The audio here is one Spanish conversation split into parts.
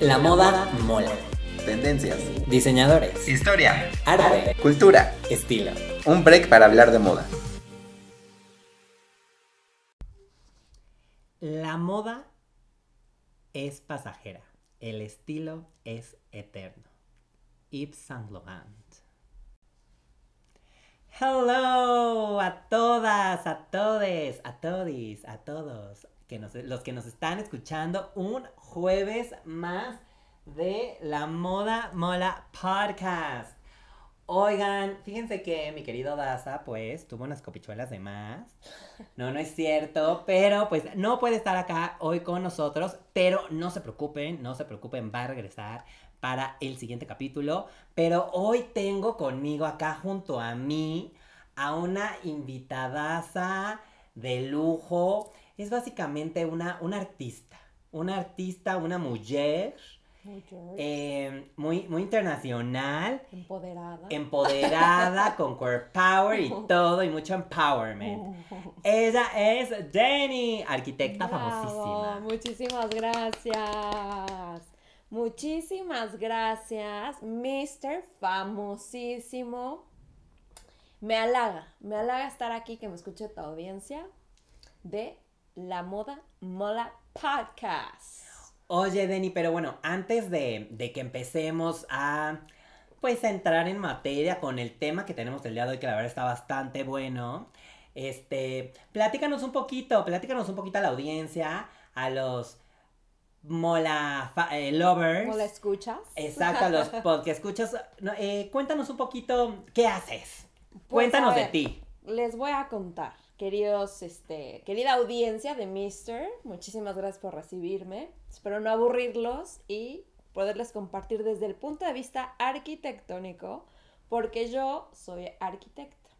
La moda mola. Tendencias. Diseñadores. Historia. Arte. Cultura. Estilo. Un break para hablar de moda. La moda es pasajera. El estilo es eterno. Yves Saint Laurent. Hello a todas, a todes, a todis, a todos que nos- los que nos están escuchando un jueves más de la Moda Mola Podcast. Oigan, fíjense que mi querido Daza, pues, tuvo unas copichuelas de más. No, no es cierto, pero pues no puede estar acá hoy con nosotros, pero no se preocupen, no se preocupen, va a regresar para el siguiente capítulo. Pero hoy tengo conmigo acá junto a mí a una invitadaza de lujo. Es básicamente una, una artista, una artista, una mujer eh, muy, muy internacional Empoderada. empoderada, con core power y todo, y mucho empowerment. Ella es Jenny, arquitecta Bravo, famosísima. Muchísimas gracias. Muchísimas gracias, Mr. Famosísimo. Me halaga, me halaga estar aquí, que me escuche tu audiencia de La Moda Mola Podcast. Oye, Denny, pero bueno, antes de, de que empecemos a pues a entrar en materia con el tema que tenemos el día de hoy, que la verdad está bastante bueno. Este, platícanos un poquito, platícanos un poquito a la audiencia, a los mola fa- eh, lovers. ¿Cómo la escuchas? Exacto, a los podcast escuchas. no, eh, cuéntanos un poquito qué haces. Pues, Cuéntanos de ti. Les voy a contar, queridos, este, querida audiencia de Mister, muchísimas gracias por recibirme. Espero no aburrirlos y poderles compartir desde el punto de vista arquitectónico, porque yo soy arquitecta.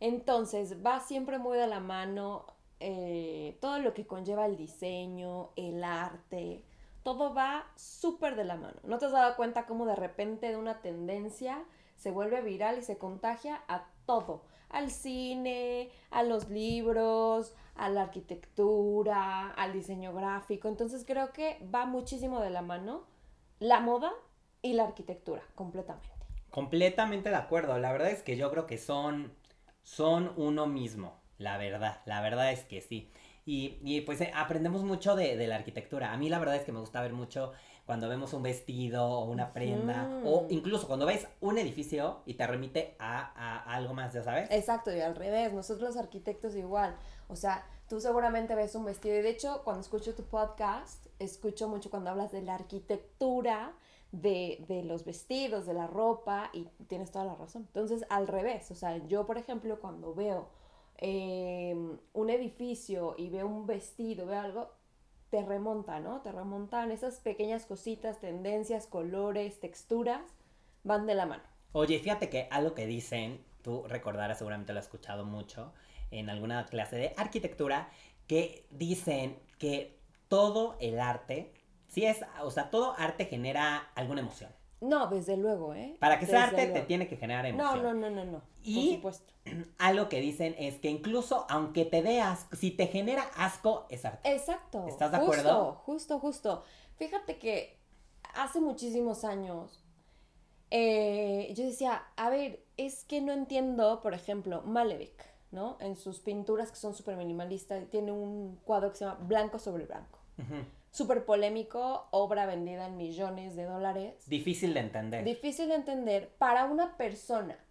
Entonces, va siempre muy de la mano eh, todo lo que conlleva el diseño, el arte, todo va súper de la mano. ¿No te has dado cuenta cómo de repente de una tendencia se vuelve viral y se contagia a todo? Al cine, a los libros, a la arquitectura, al diseño gráfico. Entonces creo que va muchísimo de la mano la moda y la arquitectura, completamente. Completamente de acuerdo. La verdad es que yo creo que son, son uno mismo. La verdad, la verdad es que sí. Y, y, pues eh, aprendemos mucho de, de la arquitectura. A mí la verdad es que me gusta ver mucho cuando vemos un vestido o una prenda. O incluso cuando ves un edificio y te remite a, a algo más, ya sabes. Exacto, y al revés, nosotros los arquitectos igual. O sea, tú seguramente ves un vestido y de hecho cuando escucho tu podcast, escucho mucho cuando hablas de la arquitectura, de, de los vestidos, de la ropa y tienes toda la razón. Entonces, al revés, o sea, yo por ejemplo cuando veo eh, un edificio y veo un vestido, veo algo, te remonta, ¿no? Te remontan esas pequeñas cositas, tendencias, colores, texturas, van de la mano. Oye, fíjate que algo que dicen, tú recordarás, seguramente lo has escuchado mucho en alguna clase de arquitectura, que dicen que todo el arte, sí es, o sea, todo arte genera alguna emoción. No, desde luego, ¿eh? Para que sea Desde arte te tiene que generar No, emoción. no, no, no, no. Y- Por supuesto. Algo que dicen es que incluso aunque te dé asco, si te genera asco, es arte. Exacto. ¿Estás de justo, acuerdo? Justo, justo. Fíjate que hace muchísimos años eh, yo decía, a ver, es que no entiendo, por ejemplo, Malevich, ¿no? En sus pinturas que son súper minimalistas, tiene un cuadro que se llama Blanco sobre Blanco. Ujú. Súper polémico, obra vendida en millones de dólares. Difícil de entender. Difícil de entender para una persona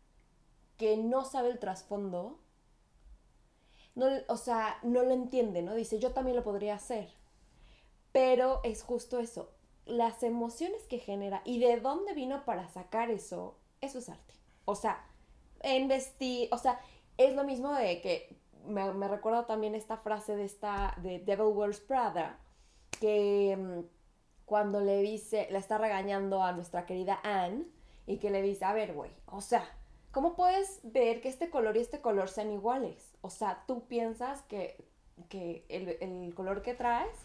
que no sabe el trasfondo, no, o sea, no lo entiende, ¿no? Dice, yo también lo podría hacer. Pero es justo eso, las emociones que genera y de dónde vino para sacar eso, eso es arte. O sea, en vestir, o sea, es lo mismo de que me, me recuerdo también esta frase de esta, de Devil Wears Prada, que mm, cuando le dice, le está regañando a nuestra querida Anne y que le dice, a ver, güey, o sea, ¿cómo puedes ver que este color y este color sean iguales? O sea, tú piensas que, que el, el color que traes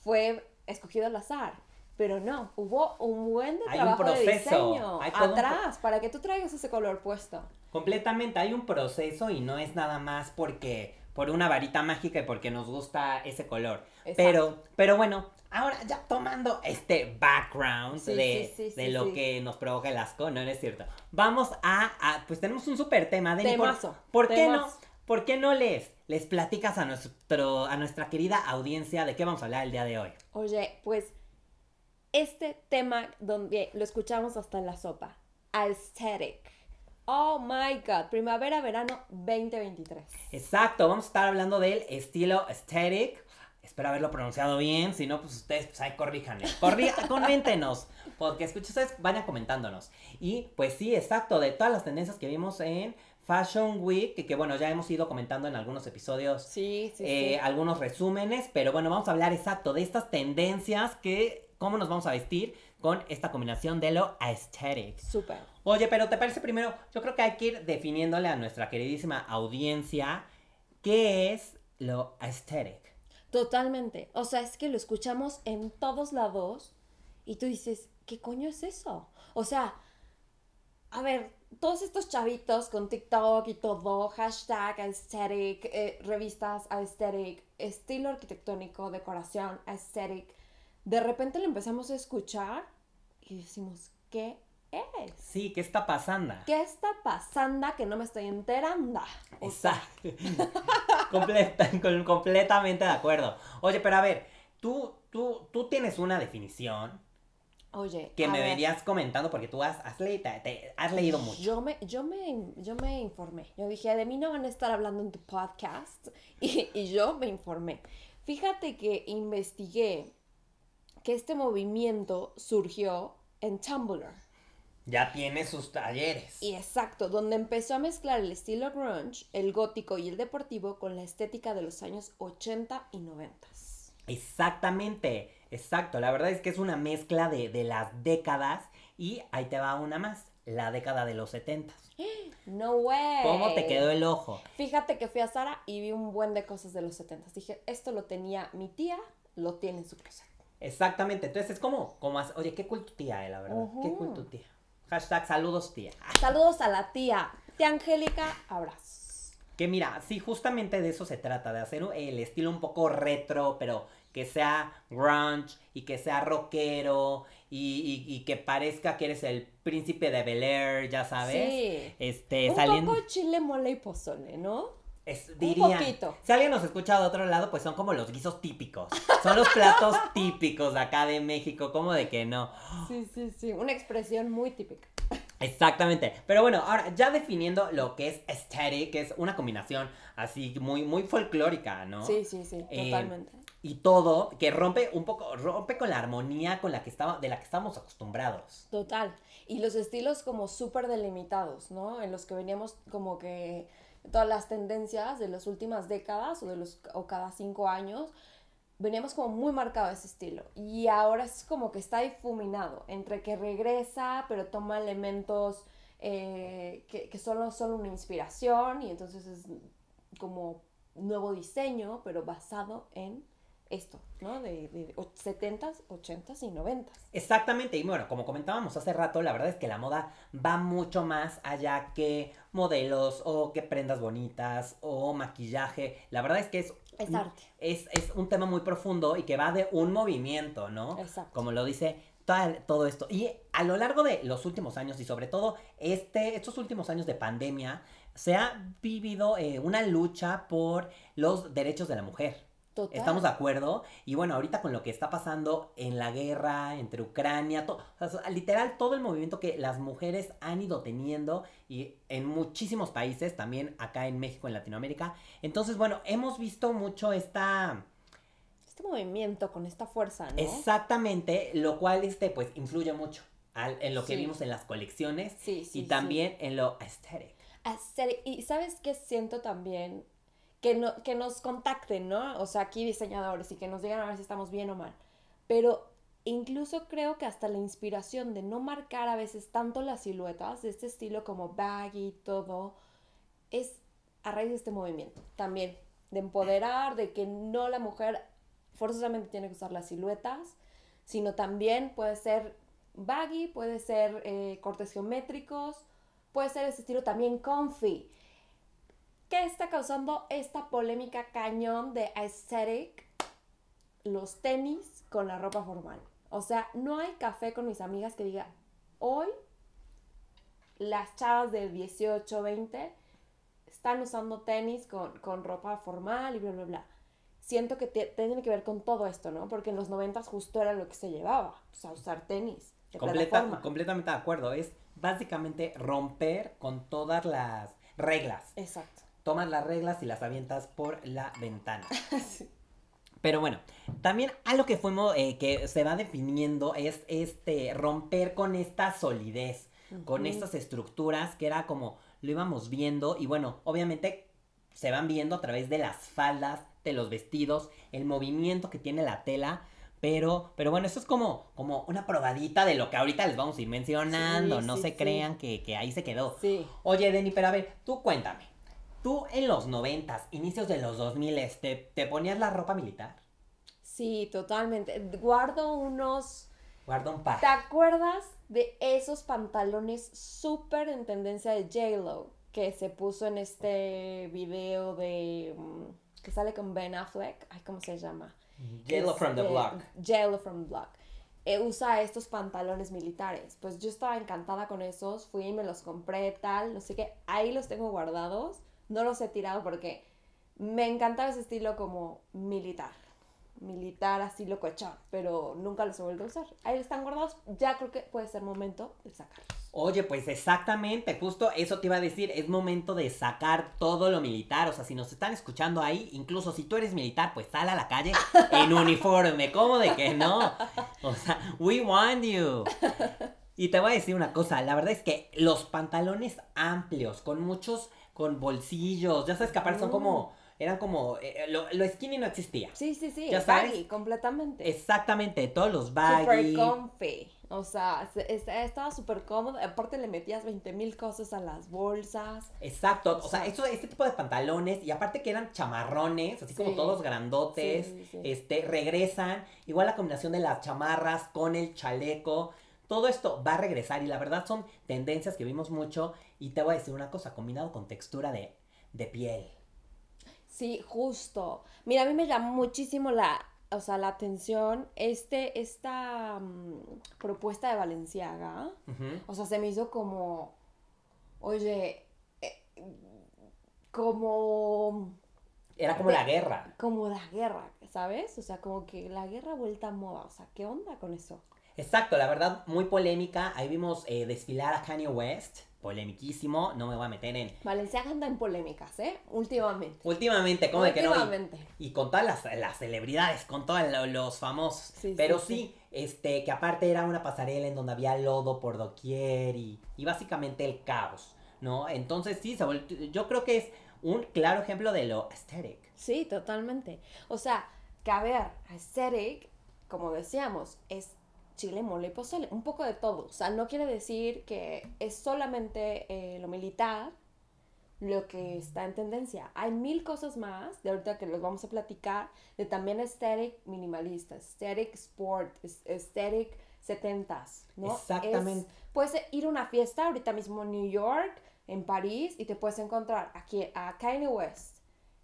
fue escogido al azar. Pero no, hubo un buen de Hay un trabajo de diseño hay un atrás para que tú traigas ese color puesto. Completamente, hay un proceso y no es nada más porque, por una varita mágica y porque nos gusta ese color. Exacto. Pero, pero bueno, ahora ya tomando este background Sí, de, sí, sí, de lo que nos provoca el asco, no, no es cierto. Vamos a, a- pues tenemos un súper tema. Deni, ¿por- Temazo, ¿Por, qué no? ¿Por qué no les, les platicas a, nuestro, a nuestra querida audiencia de qué vamos a hablar el día de hoy? Oye, pues este tema donde lo escuchamos hasta en la sopa, aesthetic. Oh my god, primavera, verano 2023. Exacto, vamos a estar hablando del estilo aesthetic. Espero haberlo pronunciado bien, si no, pues ustedes, pues ahí corríjanme. Corrí, coméntenos, porque escuchen, ustedes vayan comentándonos. Y pues sí, exacto, de todas las tendencias que vimos en Fashion Week, que, que bueno, ya hemos ido comentando en algunos episodios Sí, sí, eh, sí. algunos resúmenes, pero bueno, vamos a hablar exacto de estas tendencias que, cómo nos vamos a vestir con esta combinación de lo aesthetic. Súper. Oye, pero ¿te parece primero? Yo creo que hay que ir definiéndole a nuestra queridísima audiencia qué es lo aesthetic. Totalmente. O sea, es que lo escuchamos en todos lados y tú dices, ¿qué coño es eso? O sea, a ver, todos estos chavitos con TikTok y todo, hashtag aesthetic, eh, revistas aesthetic, estilo arquitectónico, decoración aesthetic, de repente lo empezamos a escuchar y decimos, ¿qué es? Sí, ¿qué está pasando? ¿Qué está pasando que no me estoy enterando? Exacto. Completa- con- completamente de acuerdo. Oye, pero a ver, tú, tú, tú tienes una definición oye, que me ver. verías comentando porque tú has, has, leído, te- has leído mucho. Yo me, yo, me, yo me informé. Yo dije, de mí no van a estar hablando en tu podcast. Y, y yo me informé. Fíjate que investigué que este movimiento surgió en Tumblr. Ya tiene sus talleres. Y exacto, donde empezó a mezclar el estilo grunge, el gótico y el deportivo con la estética de los años 80 y 90. Exactamente, exacto. La verdad es que es una mezcla de, de las décadas y ahí te va una más, la década de los 70. No way. ¿Cómo te quedó el ojo? Fíjate que fui a Sara y vi un buen de cosas de los 70. Dije, esto lo tenía mi tía, lo tiene en su closet. Exactamente, entonces es como, como oye, qué cool tu tía, eh, la verdad. Qué cool tu tía. Hashtag saludos tía. Saludos a la tía. Tía Angélica, abrazos. Que mira, sí, justamente de eso se trata, de hacer el estilo un poco retro, pero que sea grunge y que sea rockero y, y- y que parezca que eres el príncipe de Bel Air, ya sabes. Sí. Este, un saliendo. poco chile, mole y pozole, ¿no? Es, diría, poquito. si alguien nos escucha de otro lado, pues son como los guisos típicos. Son los platos típicos de acá de México, como de que no. Sí, sí, sí. Una expresión muy típica. Exactamente. Pero bueno, ahora ya definiendo lo que es aesthetic, que es una combinación así muy, muy folclórica, ¿no? Sí, sí, sí, Eh, totalmente. Y todo, que rompe un poco, rompe con la armonía con la que estaba, de la que estamos acostumbrados. Total. Y los estilos como súper delimitados, ¿no? En los que veníamos como que todas las tendencias de las últimas décadas o de los o cada cinco años veníamos como muy marcado ese estilo. Y ahora es como que está difuminado entre que regresa pero toma elementos eh, que, que solo son una inspiración y entonces es como nuevo diseño pero basado en esto, ¿no? De, de 70s, 80s y 90s. Exactamente, y bueno, como comentábamos hace rato, la verdad es que la moda va mucho más allá que modelos o que prendas bonitas o maquillaje. La verdad es que es, Es arte. es, es un tema muy profundo y que va de un movimiento, ¿no? Exacto. Como lo dice todo esto. Y a lo largo de los últimos años y sobre todo este, estos últimos años de pandemia, se ha vivido eh, una lucha por los derechos de la mujer. Total. ¿Estamos de acuerdo? Y bueno, ahorita con lo que está pasando en la guerra entre Ucrania, to- o sea, literal todo el movimiento que las mujeres han ido teniendo y en muchísimos países, también acá en México, en Latinoamérica. Entonces, bueno, hemos visto mucho esta... Este movimiento con esta fuerza, ¿no? Exactamente, lo cual este, pues influye mucho al- en lo que Sí. vimos en las colecciones Sí, sí, y también en lo aesthetic. Hacer- y sabes qué siento también que, no, que nos contacten, ¿no? O sea, aquí diseñadores y que nos digan a ver si estamos bien o mal. Pero incluso creo que hasta la inspiración de no marcar a veces tanto las siluetas de este estilo como baggy todo es a raíz de este movimiento también de empoderar, de que no la mujer forzosamente tiene que usar las siluetas, sino también puede ser baggy, puede ser eh, cortes geométricos, puede ser ese estilo también comfy. ¿Qué está causando esta polémica cañón de aesthetic? Los tenis con la ropa formal. O sea, no hay café con mis amigas que diga, hoy las chavas de 18, 20 están usando tenis con, con ropa formal y bla, bla, bla. Siento que te- tiene que ver con todo esto, ¿no? Porque en los 90 justo era lo que se llevaba, o sea, usar tenis de Completa- plataforma. completamente de acuerdo. Es básicamente romper con todas las reglas. Exacto. Tomas las reglas y las avientas por la ventana. Sí. Pero bueno, también algo que fuimos, eh, que se va definiendo es este romper con esta solidez, con estas estructuras que era como lo íbamos viendo y bueno, obviamente se van viendo a través de las faldas, de los vestidos, el movimiento que tiene la tela. Pero, pero bueno, eso es como, como una probadita de lo que ahorita les vamos a ir mencionando. Sí, no sí, se crean que, que ahí se quedó. Sí. Oye, Denny, pero a ver, tú cuéntame. Tú en los noventas, inicios de los 2000, ¿te, te ponías la ropa militar? Sí, totalmente. Guardo unos... Guarda un par. ¿Te acuerdas de esos pantalones súper en tendencia de J-Lo que se puso en este video de... mm, que sale con Ben Affleck? Ay, ¿cómo se llama? Yellow from the Este, block. Yellow from the block. Eh, usa estos pantalones militares. Pues yo estaba encantada con esos. Fui y me los compré, tal. No sé qué. Ahí los tengo guardados. No los he tirado porque me encantaba ese estilo como militar. Militar así locochón. Pero nunca los he vuelto a usar. Ahí están guardados. Ya creo que puede ser momento de sacarlos. Oye, pues exactamente, justo eso te iba a decir, es momento de sacar todo lo militar, o sea, si nos están escuchando ahí, incluso si tú eres militar, pues sal a la calle en uniforme, ¿cómo de que no? O sea, we want you. Y te voy a decir una cosa, la verdad es que los pantalones amplios, con muchos, con bolsillos, ya sabes que aparte son como, eran como, eh, lo, lo skinny no existía. Sí, sí, sí. ¿Ya sabes? baggy, completamente. Exactamente, todos los Super baggy. comfy. O sea, se- es- estaba súper cómodo. Aparte le metías 20 mil cosas a las bolsas. Exacto, o sea, eso, este tipo de pantalones, y aparte que eran chamarrones, así como todos grandotes, Sí, sí, sí. este, regresan, igual la combinación de las chamarras con el chaleco, todo esto va a regresar, y la verdad son tendencias que vimos mucho, y te voy a decir una cosa, combinado con textura de, de piel. Sí, justo. Mira, a mí me llamó muchísimo la, o sea, la atención este, esta mm, propuesta de Valenciaga. O sea, se me hizo como, oye, eh, como, Era como De- la guerra. como la guerra, ¿sabes? O sea, como que la guerra vuelta a moda. O sea, ¿qué onda con eso? Exacto, la verdad, muy polémica, ahí vimos eh, desfilar a Kanye West, polemiquísimo, no me voy a meter en... Valenciaga anda en polémicas, ¿eh? Últimamente. Últimamente, ¿cómo de que no? Y- Últimamente. Y con todas las, las celebridades, con todos lo- los famosos. Sí, Pero sí, sí, este, que aparte era una pasarela en donde había lodo por doquier y, y básicamente el caos, ¿no? Entonces sí, se vol- yo creo que es un claro ejemplo de lo aesthetic. Sí, totalmente. O sea, que a ver, aesthetic, como decíamos, es chile, mole y pozole, un poco de todo. O sea, no quiere decir que es solamente eh, lo militar lo que está en tendencia. Hay mil cosas más, de ahorita que los vamos a platicar, de también aesthetic minimalista, aesthetic sport, es- aesthetic 70s, ¿no? Exactamente. Es- puedes ir a una fiesta ahorita mismo en New York, en París, y te puedes encontrar aquí a Kanye West,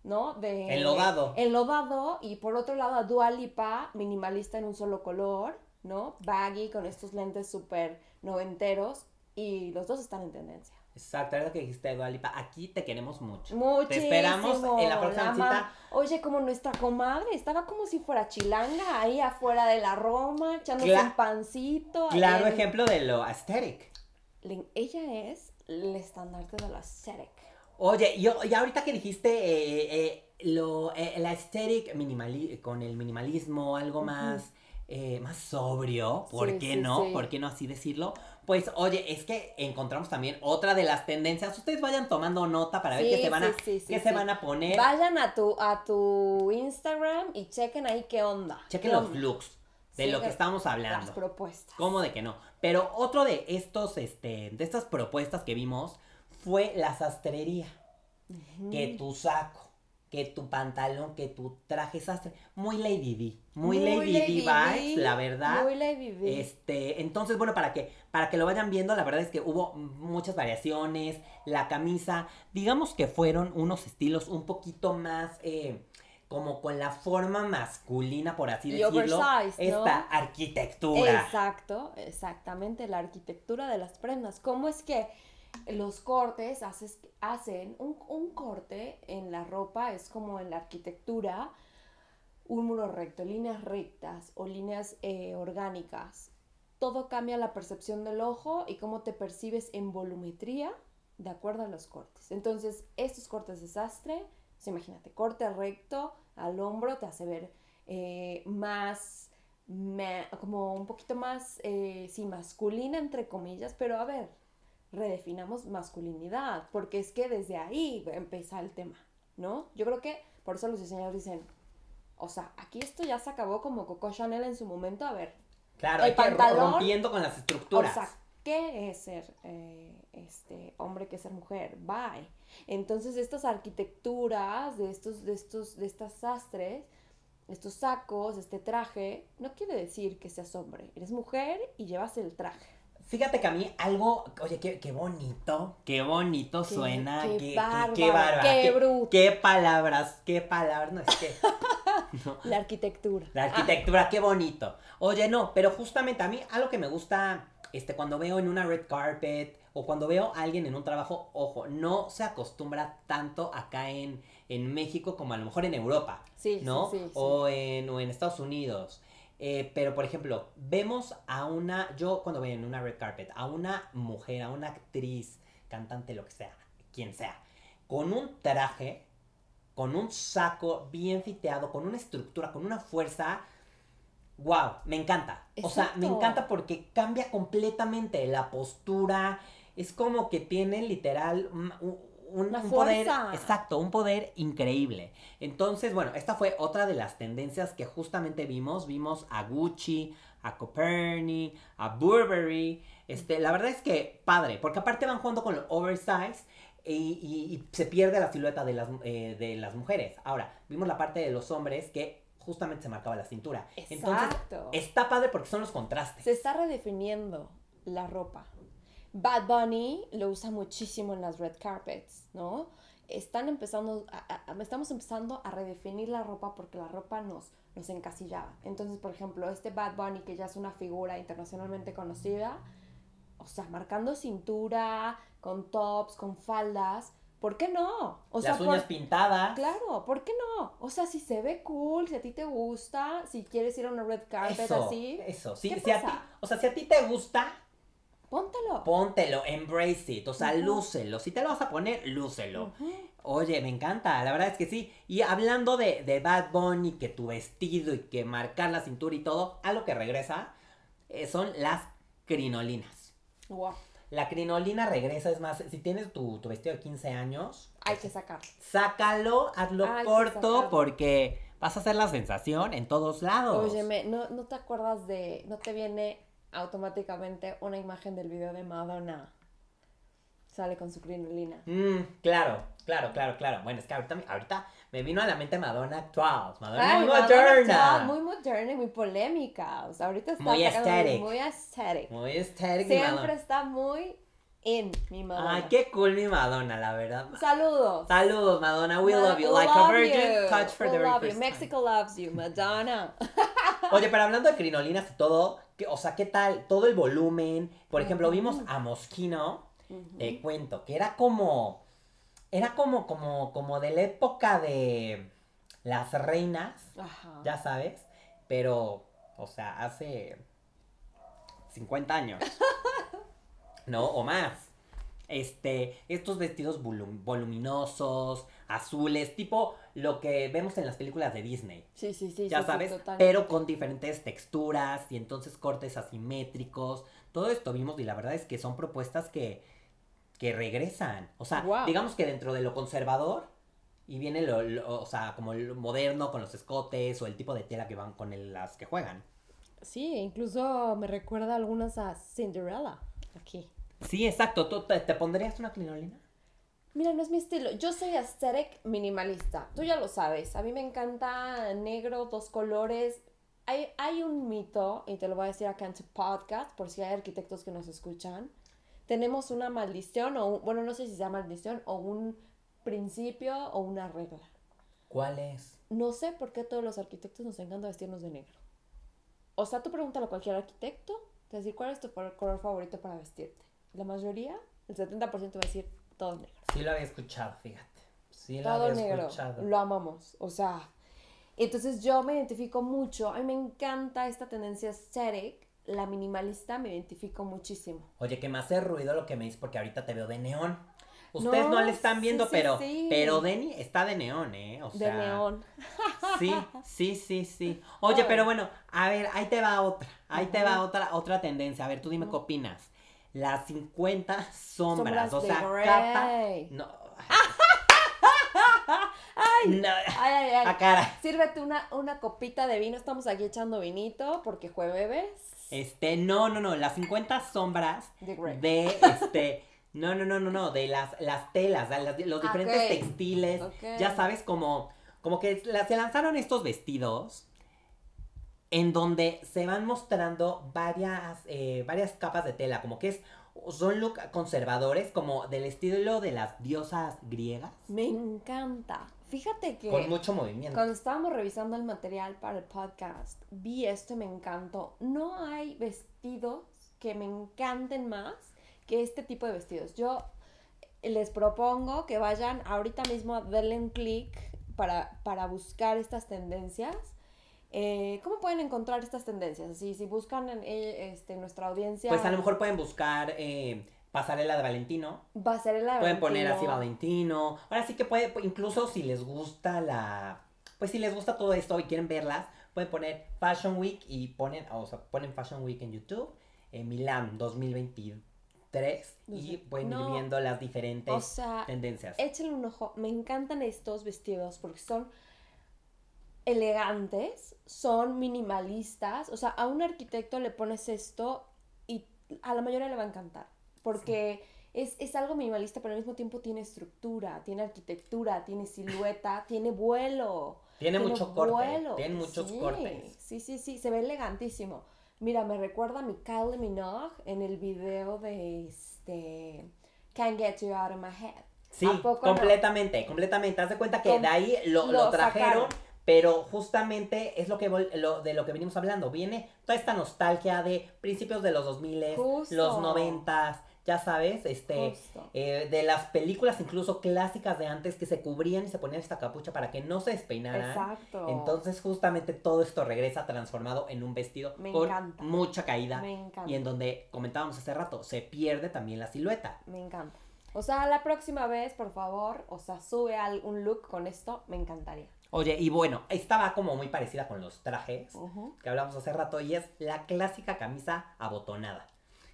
¿no? De, Enlodado. Enlodado, y por otro lado a Dua Lipa, minimalista en un solo color, ¿no? Baggy, con estos lentes súper noventeros, y los dos están en tendencia. Exacto, era lo que dijiste, Dua Lipa. Aquí te queremos mucho. Muchísimo. Te esperamos en la próxima ma- cita. Oye, como nuestra comadre, estaba como si fuera chilanga ahí afuera de la Roma, echándose Cla- un pancito. Claro en- ejemplo de lo aesthetic. Ella es el estandarte de la aesthetic. Oye, yo, y ahorita que dijiste eh, eh, lo, eh, la aesthetic minimali con el minimalismo, algo más, eh, más sobrio, ¿por Sí, qué sí, no? sí. ¿Por qué no así decirlo? Pues oye, es que encontramos también otra de las tendencias. Ustedes vayan tomando nota para ver qué se van a, qué se van a poner. Vayan a tu, a tu Instagram y chequen ahí qué onda. Chequen qué los onda. looks de lo que estamos Las hablando. propuestas. ¿Cómo de que no? Pero otro de estos, este, de estas propuestas que vimos fue la sastrería. Que tu saco, que tu pantalón, que tu traje sastre. Muy Lady D. Muy, Muy Lady, Lady D vibes, la verdad. Muy Lady D. Este, entonces, bueno, para que, para que lo vayan viendo, la verdad es que hubo muchas variaciones. La camisa, digamos que fueron unos estilos un poquito más, eh, como con la forma masculina, por así Y decirlo. Esta arquitectura. Exacto, exactamente, la arquitectura de las prendas. ¿Cómo es que los cortes hacen un, un corte en la ropa? Es como en la arquitectura, un muro recto, líneas rectas o líneas eh, orgánicas. Todo cambia la percepción del ojo y cómo te percibes en volumetría de acuerdo a los cortes. Entonces, estos cortes de sastre, pues imagínate, corte recto al hombro te hace ver eh, más, ma- como un poquito más, eh, sí, masculina entre comillas, pero a ver, redefinamos masculinidad, porque es que desde ahí empieza el tema, ¿no? Yo creo que por eso los diseñadores dicen, o sea, aquí esto ya se acabó como Coco Chanel en su momento, a ver, Claro, El hay que pantalón, rompiendo con las estructuras. o sea, ¿qué es ser eh, este hombre, qué es ser mujer? Bye. Entonces, estas arquitecturas de estos, de estos, de estas sastres, estos sacos, este traje, no quiere decir que seas hombre. Eres mujer y llevas el traje. Fíjate que a mí algo, oye, qué, qué bonito, qué bonito Qué- suena, qué qué, qué, bruto. qué palabras, qué palabras, no es que, no, La arquitectura. la arquitectura, qué bonito. Oye, no, pero justamente a mí algo que me gusta, este, cuando veo en una red carpet o cuando veo a alguien en un trabajo, ojo, no se acostumbra tanto acá en, en México como a lo mejor en Europa. Sí, ¿no? sí. O, en, o en Estados Unidos. Eh, pero, por ejemplo, vemos a una, yo cuando veo en una red carpet, a una mujer, a una actriz, cantante, lo que sea, quien sea, con un traje, con un saco bien fiteado, con una estructura, con una fuerza, wow, me encanta. O sea, me encanta porque cambia completamente la postura, es como que tiene literal un, un- Una un poder, exacto, un poder increíble. Entonces, bueno, esta fue otra de las tendencias que justamente vimos. Vimos a Gucci, a Coperni, a Burberry. Este, la verdad es que padre, porque aparte van jugando con el oversize y, y- y se pierde la silueta de las, eh, de las mujeres. Ahora, vimos la parte de los hombres que justamente se marcaba la cintura. Entonces, Exacto. está padre porque son los contrastes. Se está redefiniendo la ropa. Bad Bunny lo usa muchísimo en las red carpets, ¿no? Están empezando, a- a- estamos empezando a redefinir la ropa porque la ropa nos, nos encasillaba. Entonces, por ejemplo, este Bad Bunny, que ya es una figura internacionalmente conocida, o sea, marcando cintura, con tops, con faldas, ¿por qué no? O sea, las uñas por- pintadas. Claro, ¿por qué no? O sea, si se ve cool, si a ti te gusta, si quieres ir a una red carpet Eso, así, eso. Sí, ¿qué si a ti, o sea, si a ti te gusta, póntelo. póntelo, embrace it, o sea, Ujú. lúcelo. Si te lo vas a poner, lúcelo. Oye, me encanta, la verdad es que sí. Y hablando de, de Bad Bunny, que tu vestido y que marcar la cintura y todo, a lo que regresa eh, son las crinolinas. Guau, La crinolina regresa, es más, si tienes tu, tu vestido de 15 años, hay que sacar. sácalo, hazlo Hay corto, sacarlo. porque vas a hacer la sensación en todos lados. Óyeme, ¿no, ¿no te acuerdas de, no te viene automáticamente una imagen del video de Madonna? Sale con su crinolina. Mm, claro, claro, claro, claro. Bueno, es que ahorita, me- ahorita me vino a la mente Madonna actual. Madonna Ay, muy Madonna moderna. actual, muy moderna y muy polémica. O sea, ahorita está Muy aesthetic. muy aesthetic. Muy Siempre Madonna. está muy in mi Madonna. Ay, qué cool mi Madonna, la verdad. Saludos. Saludos, Madonna. We love you. Like a virgin, you. touch for We the very love you. first time. Mexico loves you, Madonna. Oye, pero hablando de crinolinas y todo, que, o sea, ¿qué tal? Todo el volumen. Por ejemplo, vimos a Moschino, te cuento, que era como. Era como, como, como de la época de las reinas, Ajá. ya sabes. Pero, o sea, hace 50 años. ¿No? O más. Este, estos vestidos volum- voluminosos, azules, tipo lo que vemos en las películas de Disney. Sí, sí, sí. ya sí, sabes, pero con diferentes texturas y entonces cortes asimétricos. Todo esto vimos y la verdad es que son propuestas que, que regresan. O sea, digamos que dentro de lo conservador y viene lo, lo- o sea, como lo moderno con los escotes o el tipo de tela que van con el- las que juegan. Sí, incluso me recuerda algunas a Cinderella aquí. Sí, exacto. ¿Tú te, te pondrías una crinolina? Mira, no es mi estilo. Yo soy aesthetic minimalista. Tú ya lo sabes. A mí me encanta negro, dos colores. Hay, hay un mito, y te lo voy a decir acá en tu podcast, por si hay arquitectos que nos escuchan. Tenemos una maldición, o un- bueno, no sé si sea maldición, o un principio o una regla. ¿Cuál es? No sé por qué todos los arquitectos nos encanta vestirnos de negro. O sea, tú pregúntale a cualquier arquitecto, te va a decir cuál es tu color favorito para vestirte. La mayoría, el 70% va a decir todo negro. Sí lo había escuchado, fíjate. Sí lo Todo había negro. escuchado. Lo amamos. O sea, entonces yo me identifico mucho. A mí me encanta esta tendencia aesthetic. La minimalista me identifico muchísimo. Oye, que me hace ruido lo que me dices porque ahorita te veo de neón. Ustedes no, No, le están viendo, sí, pero, sí. pero Denny está de neón, ¿eh? O de neón. Sí, sí, sí, sí. Oye, pero bueno, a ver, ahí te va otra. Ahí te va otra, otra tendencia. A ver, tú dime qué opinas. Las 50 sombras, Sombras o de sea, Grey. capa. No. No, Ay, ay, ay. a cara. Sírvete una, una copita de vino. Estamos aquí echando vinito porque jueves. Este, no, no, no, las 50 sombras De de este. No, no, no, no, no, de las, las telas, de las- los diferentes textiles. Ya sabes, como, como que se lanzaron estos vestidos en donde se van mostrando varias, eh, varias capas de tela, como que es, son look conservadores, como del estilo de las diosas griegas, Me encanta. Fíjate que con mucho movimiento. cuando estábamos revisando el material para el podcast, vi esto y me encantó. No hay vestidos que me encanten más que este tipo de vestidos. Yo les propongo que vayan ahorita mismo a darle un clic para, para buscar estas tendencias. Eh, ¿Cómo pueden encontrar estas tendencias? Así, si buscan en eh, este, nuestra audiencia, Pues a lo mejor pueden buscar eh, pasarela de Valentino, va a ser el pueden poner así Valentino. Ahora sí que puede, incluso si les gusta la, pues si les gusta todo esto y quieren verlas, pueden poner Fashion Week y ponen, o sea, ponen Fashion Week en YouTube, en Milán 2023 y pueden ir viendo las diferentes O sea, tendencias. échenle un ojo. Me encantan estos vestidos porque son elegantes, son minimalistas. O sea, a un arquitecto le pones esto y a la mayoría le va a encantar. Porque es, es algo minimalista, pero al mismo tiempo tiene estructura, tiene arquitectura, tiene silueta, tiene vuelo. Tiene mucho corte, vuelo. tiene muchos Sí, cortes. Sí, sí, sí, se ve elegantísimo. Mira, me recuerda a mi Kylie Minogue en el video de este Can't Get You Out of My Head. Sí, ¿A poco no? completamente, completamente. Haz de cuenta que Com- de ahí lo, lo lo trajeron, sacaron. Pero justamente es lo que lo, de lo que venimos hablando. Viene toda esta nostalgia de principios de los 2000, Justo. los 90, ya sabes, este, eh, de las películas incluso clásicas de antes que se cubrían y se ponían esta capucha para que no se despeinaran. Exacto. Entonces justamente todo esto regresa transformado en un vestido Me con encanta. mucha caída Me encanta. y en donde comentábamos hace rato, se pierde también la silueta. Me encanta. O sea, la próxima vez, por favor, o sea, sube algún look con esto, me encantaría. Oye, y bueno, esta va como muy parecida con los trajes que hablamos hace rato y es la clásica camisa abotonada.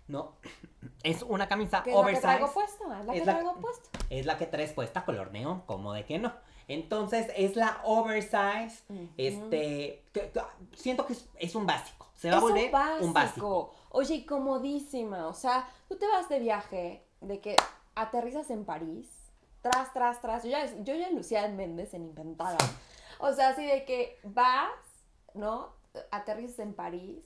¿No? Es una camisa ¿Qué es la que oversize. traigo puesta? Es la Es que la- traigo puesta. Es la que traes puesta color neón, como de que no. Entonces es la oversize. Ujú. Este. que- que- siento que es, es un básico. Se va a volver un básico. un básico. Oye, y comodísima. O sea, tú te vas de viaje, de que aterrizas en París, tras, tras, tras. Yo ya, yo ya Lucía Méndez en Inventada. O sea, así de que vas, ¿no? Aterrizas en París,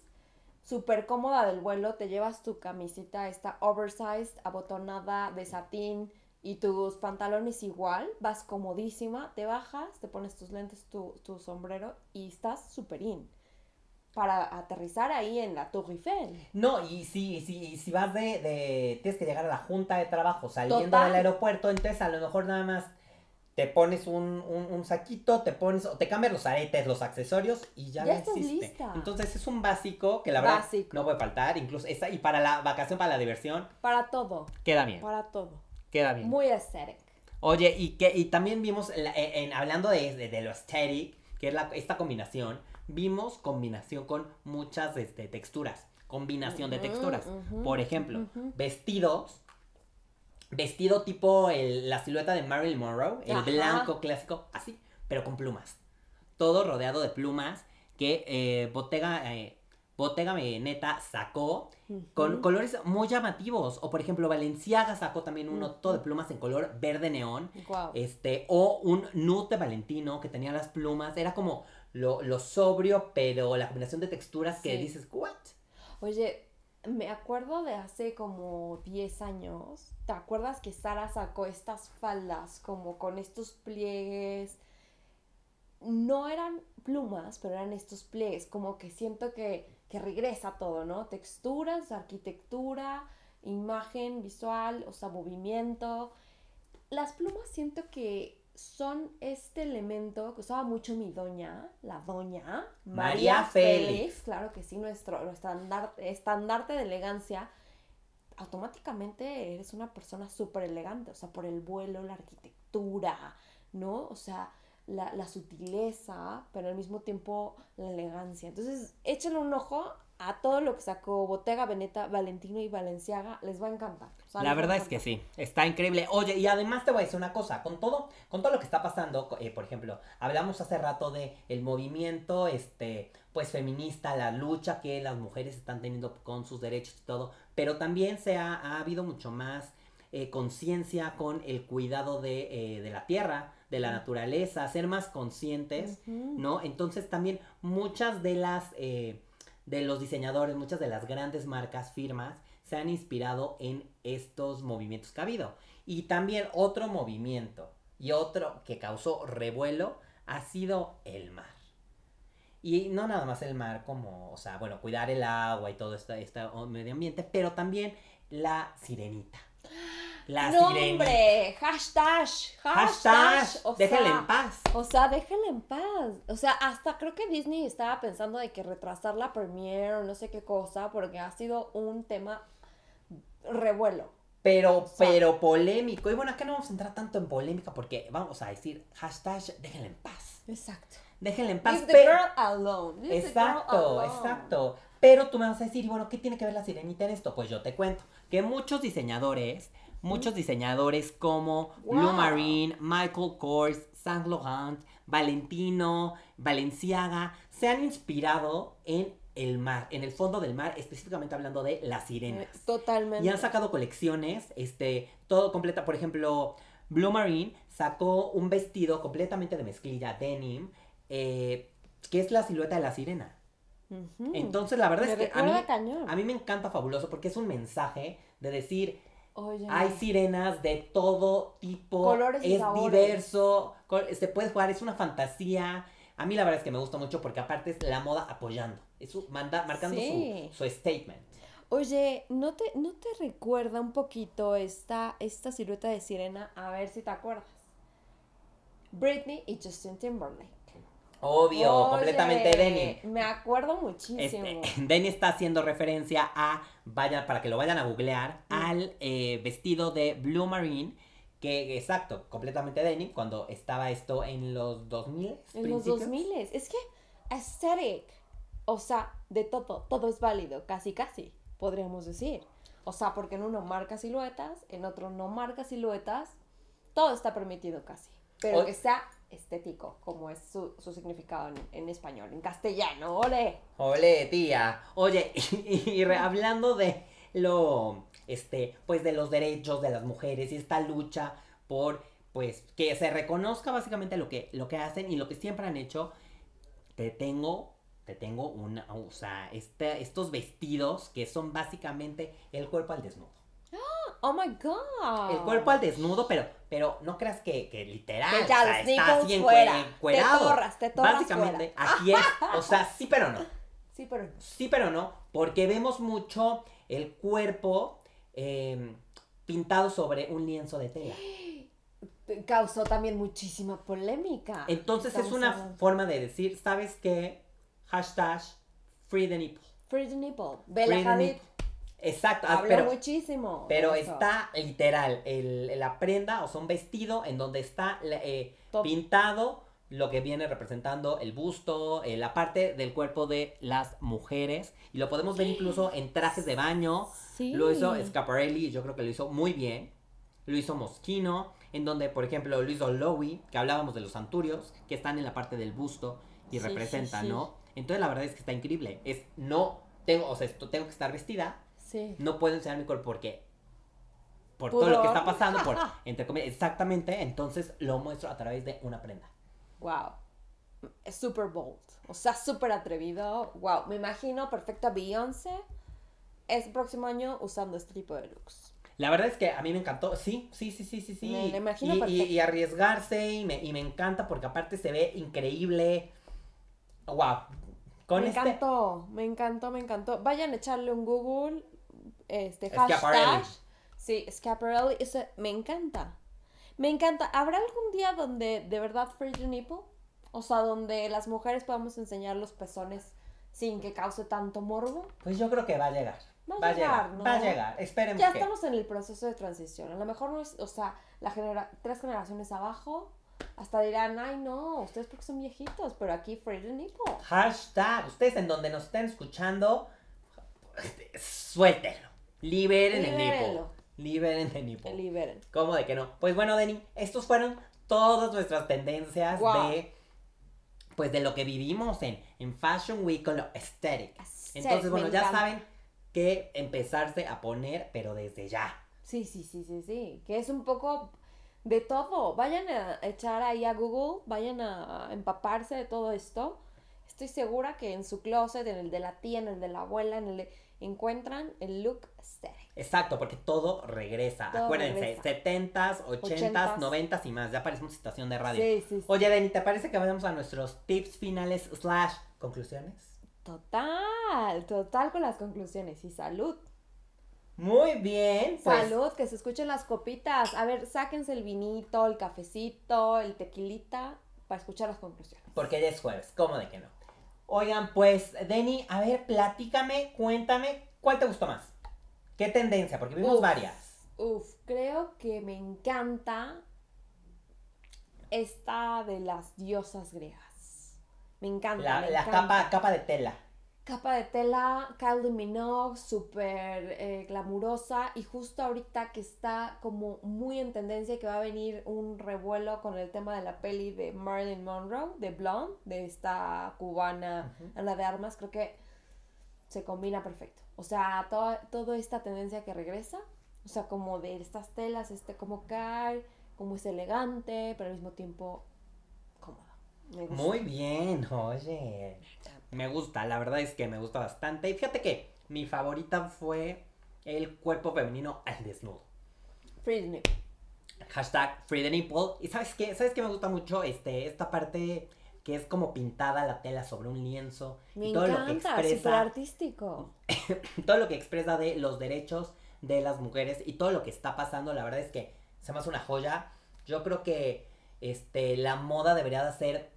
súper cómoda del vuelo, te llevas tu camisita, esta oversized, abotonada de satín y tus pantalones igual, vas comodísima, te bajas, te pones tus lentes, tu, tu sombrero y estás súper in para aterrizar ahí en la Tour Eiffel. No, y si, si, si vas de, de- Tienes que llegar a la junta de trabajo saliendo Total. del aeropuerto, entonces a lo mejor nada más te pones un, un, un saquito, te pones, o te cambias los aretes, los accesorios y ya, Ya lo estás hiciste. lista. Entonces es un básico que la verdad Básico. no puede faltar, incluso esa, y para la vacación, para la diversión, Para todo, queda bien, para todo. queda bien. Muy aesthetic. Oye, y que y también vimos, en, en- hablando de, de, de lo aesthetic, que es la, esta combinación, vimos combinación con muchas este, texturas, combinación de texturas. Por ejemplo, vestidos, vestido tipo el- la silueta de Marilyn Monroe, el Ajá. blanco clásico, así, pero con plumas. Todo rodeado de plumas que eh, Bottega, eh, Bottega Veneta sacó con colores muy llamativos. O por ejemplo, Valenciaga sacó también uno todo de plumas en color verde neón. Wow. Este, o un nude de Valentino que tenía las plumas. Era como lo, lo sobrio, pero la combinación de texturas que Sí. dices, ¿what? Oye, me acuerdo de hace como 10 años. ¿Te acuerdas que Sara sacó estas faldas como con estos pliegues? No eran plumas, pero eran estos pliegues. Como que siento que, que regresa todo, ¿no? Texturas, arquitectura, imagen visual, o sea, movimiento. Las plumas siento que son este elemento que usaba mucho mi doña, la doña María Félix. claro que sí, nuestro, nuestro andar- estandarte de elegancia, automáticamente eres una persona súper elegante, o sea, por el vuelo, la arquitectura, ¿no? O sea, la, la sutileza, pero al mismo tiempo la elegancia. Entonces, échenle un ojo a todo lo que sacó Bottega Veneta, Valentino y Valenciaga, les va a encantar. La verdad es que sí, está increíble. Oye, y además te voy a decir una cosa, con todo, con todo lo que está pasando, eh, por ejemplo, hablamos hace rato de el movimiento, este, pues feminista, la lucha que las mujeres están teniendo con sus derechos y todo, pero también se ha, ha habido mucho más eh, conciencia con el cuidado de, eh, de la tierra, de la naturaleza, ser más conscientes. ¿no? Entonces también muchas de las eh, de los diseñadores, muchas de las grandes marcas, firmas, se han inspirado en estos movimientos que ha habido. Y también otro movimiento y otro que causó revuelo ha sido el mar. Y no nada más el mar como, o sea, bueno, cuidar el agua y todo este, este medio ambiente, pero también la sirenita. La ¡No, sirenita. hombre! Hashtag, hashtag. Hashtag, o déjenla sea, en paz. O sea, déjenla en paz. O sea, hasta creo que Disney estaba pensando de que retrasar la premiere o no sé qué cosa, porque ha sido un tema revuelo. Pero, sea- pero polémico. Y bueno, acá no vamos a entrar tanto en polémica porque vamos a decir hashtag déjenla en paz. Exacto. Déjenla en paz. Leave the pero- girl alone. Leave the girl Exacto, alone. exacto. Pero tú me vas a decir, y bueno, ¿qué tiene que ver la sirenita en esto? Pues yo te cuento que muchos diseñadores, muchos diseñadores como Blue Wow. Marine, Michael Kors, Saint Laurent, Valentino, Valenciaga, se han inspirado en el mar, en el fondo del mar, específicamente hablando de las sirenas. Eh, Totalmente. Y han sacado colecciones, este, todo completa, por ejemplo, Blue Marine sacó un vestido completamente de mezclilla denim, eh, que es la silueta de la sirena. Entonces, la verdad Me es que a mí, cañón. a mí me encanta fabuloso porque es un mensaje de decir, Oye. hay sirenas de todo tipo, Colores y es sabores. diverso, se puede jugar, es una fantasía. A mí la verdad es que me gusta mucho porque aparte es la moda apoyando, es su- manda, marcando Sí. su, su statement. Oye, ¿no te, ¿no te recuerda un poquito esta, esta silueta de sirena? A ver si te acuerdas. Britney y Justin Timberlake. Obvio, Oye, completamente denim. Me acuerdo muchísimo. Este, Denny está haciendo referencia a, vaya, para que lo vayan a googlear, Mm. al eh, vestido de Blue Marine, que exacto, completamente denim, cuando estaba esto en los 2000. En los principios. 2000 es que aesthetic, o sea, de todo, todo es válido, casi casi, podríamos decir. O sea, porque en uno marca siluetas, en otro no marca siluetas, todo está permitido casi. Pero que sea estético, como es su, su significado en, en español, en castellano, ole. Ole, tía. Oye, y, y re- hablando de lo, este, pues de los derechos de las mujeres y esta lucha por, pues, que se reconozca básicamente lo que, lo que hacen y lo que siempre han hecho, te tengo, te tengo una, o sea, este, estos vestidos que son básicamente el cuerpo al desnudo. Oh my god. El cuerpo al desnudo, pero, pero no creas que, que literal, Que o ya sea, los está así fuera, encuerado. te torras, te torras Básicamente, aquí es, o sea, sí pero no. Sí, pero no. Sí, pero no, porque vemos mucho el cuerpo eh, pintado sobre un lienzo de tela. Causó también muchísima polémica. Entonces es una hablando- forma de decir, ¿sabes qué? Hashtag free the nipple. Free the nipple. Bella Free the Hadid nipple. Exacto, ah, habló pero, muchísimo. pero está literal, el, la prenda, o sea, un vestido en donde está eh, pintado lo que viene representando el busto, eh, la parte del cuerpo de las mujeres. Y lo podemos ver incluso en trajes de baño. Sí. Lo hizo Scaparelli yo creo que lo hizo muy bien. Lo hizo Moschino, en donde, por ejemplo, lo hizo Lowy, que hablábamos de los anturios, que están en la parte del busto y Sí, representan, sí. ¿no? Entonces la verdad es que está increíble. Es no tengo, o sea, esto, tengo que estar vestida, Sí. no puedo enseñar mi cuerpo porque por todo lo que está pasando, por entre comillas, exactamente, entonces lo muestro a través de una prenda. Wow. Es super bold. O sea, súper atrevido. Wow. Me imagino perfecta Beyoncé el próximo año usando este tipo de looks. La verdad es que a mí me encantó, sí, sí, sí, sí, sí, sí. Me lo imagino y, y- perfecto. y arriesgarse y me, y me encanta porque aparte se ve increíble. Wow. Con me este encantó, me encantó, me encantó. Vayan a echarle un Google, este Schiaparelli. hashtag. Sí, Scaparelli. ese- me encanta. Me encanta. ¿Habrá algún día donde de verdad free the nipple? O sea, donde las mujeres podamos enseñar los pezones sin que cause tanto morbo. Pues yo creo que va a llegar. Va a llegar, ¿no? Va a llegar. Esperemos Ya que. estamos en el proceso de transición. A lo mejor no es, o sea, la genera tres generaciones abajo, hasta dirán, ay no, ustedes porque son viejitos, pero aquí free the nipple. Hashtag. Ustedes en donde nos estén escuchando, suéltenlo. Liberen el nipo. Liberen el nipo. Liberen. ¿Cómo de que no? Pues bueno, Denny, estos fueron todas nuestras tendencias Wow. de pues de lo que vivimos en, en Fashion Week con lo aesthetic. Aesthetic, Entonces, bueno, ya encanta. saben que empezarse a poner, pero desde ya. Sí, sí, sí, sí, sí. Que es un poco de todo. Vayan a echar ahí a Google, vayan a empaparse de todo esto. Estoy segura que en su closet, en el de la tía, en el de la abuela, en el de... encuentran el look aesthetic. Exacto, porque todo regresa. Todo Acuérdense, regresa. 70s, 80s, 80s. 90s y más. Ya parecemos estación de radio. Sí, sí, sí. Oye, Denny, ¿te parece que vayamos a nuestros tips finales slash conclusiones? Total, total con las conclusiones. Y salud. Muy bien, pues. Salud, que se escuchen las copitas. A ver, sáquense el vinito, el cafecito, el tequilita para escuchar las conclusiones. Porque ya es jueves, ¿cómo de que no? Oigan, pues, Denny, a ver, platícame, cuéntame, ¿cuál te gustó más? ¿Qué tendencia? Porque vimos Uf. varias. Uf, creo que me encanta esta de las diosas griegas. Me encanta. La, me la encanta. capa, capa de tela. Capa de tela, Kylie Minogue, súper eh, glamurosa y justo ahorita que está como muy en tendencia y que va a venir un revuelo con el tema de la peli de Marilyn Monroe, de Blonde, de esta cubana Ujú. Ana de Armas, creo que se combina perfecto. O sea, toda, toda esta tendencia que regresa, o sea, como de estas telas, este como cae, como es elegante, pero al mismo tiempo. Me gusta. Muy bien, oye. Me gusta, la verdad es que me gusta bastante. Y fíjate que mi favorita fue el cuerpo femenino al desnudo. Free the nipple. Hashtag Free the Nipple. Y sabes qué, sabes qué me gusta mucho este, esta parte que es como pintada la tela sobre un lienzo. Me y todo lo que expresa. artístico. todo lo que expresa de los derechos de las mujeres y todo lo que está pasando, la verdad es que se me hace una joya. Yo creo que este la moda debería de mm,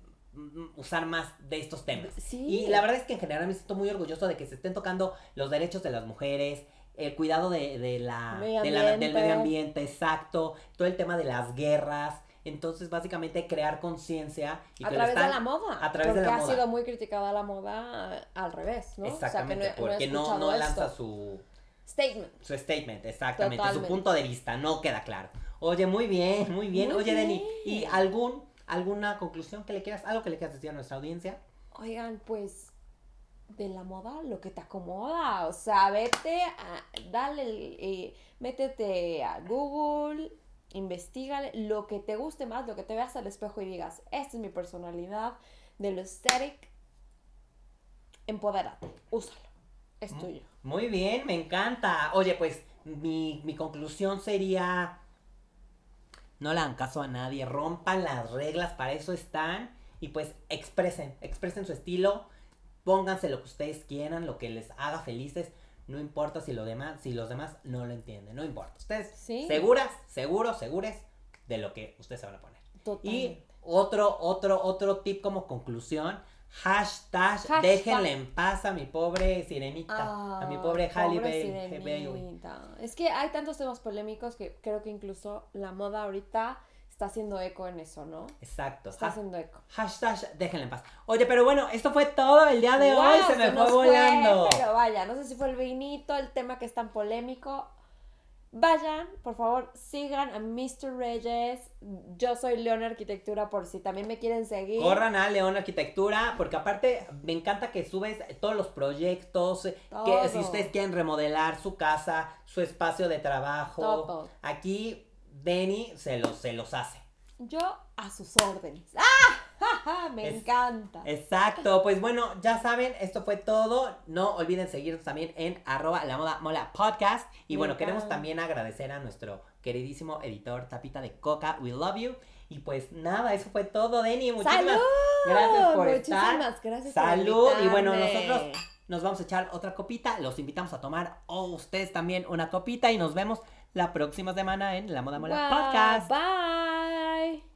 usar más de estos temas. Sí. Y la verdad es que en general me siento muy orgulloso de que se estén tocando los derechos de las mujeres, el cuidado de, de la, Medio de la- del medio ambiente, exacto, todo el tema de las guerras. Entonces, básicamente, crear conciencia. y A través de están- la moda. a través de porque la ha moda. sido muy criticada la moda al revés, ¿no? Exactamente, o sea, que no, he- no he porque no, no lanza esto. su, Statement. su statement, exactamente, Totalmente. su punto de vista, no queda claro. Oye, muy bien, muy bien. Muy Oye, Denny, ¿y bien. algún, alguna conclusión que le quieras, algo que le quieras decir a nuestra audiencia? Oigan, pues de la moda lo que te acomoda. O sea, vete a, dale, eh, métete a Google, investigale lo que te guste más, lo que te veas al espejo y digas, esta es mi personalidad, de lo aesthetic, empodérate, úsalo, es Mm. tuyo. Muy bien, me encanta. Oye, pues mi, mi conclusión sería, no le hagan caso a nadie, rompan las reglas, para eso están, y pues expresen, expresen su estilo, pónganse lo que ustedes quieran, lo que les haga felices, no importa si, lo demás, si los demás no lo entienden, no importa. Ustedes Sí. seguras, seguros, segures de lo que ustedes se van a poner. Y otro, otro, otro tip como conclusión, hashtag, Hashtag. déjenle en paz a mi pobre sirenita, a mi pobre Ah, Halle pobre Bailey. Bailey. Es que hay tantos temas polémicos que creo que incluso la moda ahorita está haciendo eco en eso, ¿no? Exacto. Está ha- haciendo eco. hashtag, déjenle en paz. Oye, pero bueno, esto fue todo el día de hoy, se me fue volando. pero vaya, no sé si fue el vinito, el tema que es tan polémico. Vayan, por favor, sigan a Mr. Reyes. Yo soy León Arquitectura por si también me quieren seguir. Corran a León Arquitectura, porque aparte me encanta que subes todos los proyectos, que si ustedes quieren remodelar su casa, su espacio de trabajo, Todo. aquí Denny se los, se los hace. Yo a sus órdenes. ¡Ah! Me Es- encanta. Exacto, pues bueno, ya saben, esto fue todo. No olviden seguirnos también en arroba la moda mola podcast. Y Me bueno, queremos también agradecer a nuestro queridísimo editor Tapita de Coca, we love you. Y pues nada, eso fue todo, Denny. Muchísimas ¡Salud! gracias por Muchísimas estar. gracias por Salud. Y bueno, nosotros nos vamos a echar otra copita. Los invitamos a tomar, o ustedes también, una copita. Y nos vemos la próxima semana en La Moda Mola Wow, Podcast. Bye.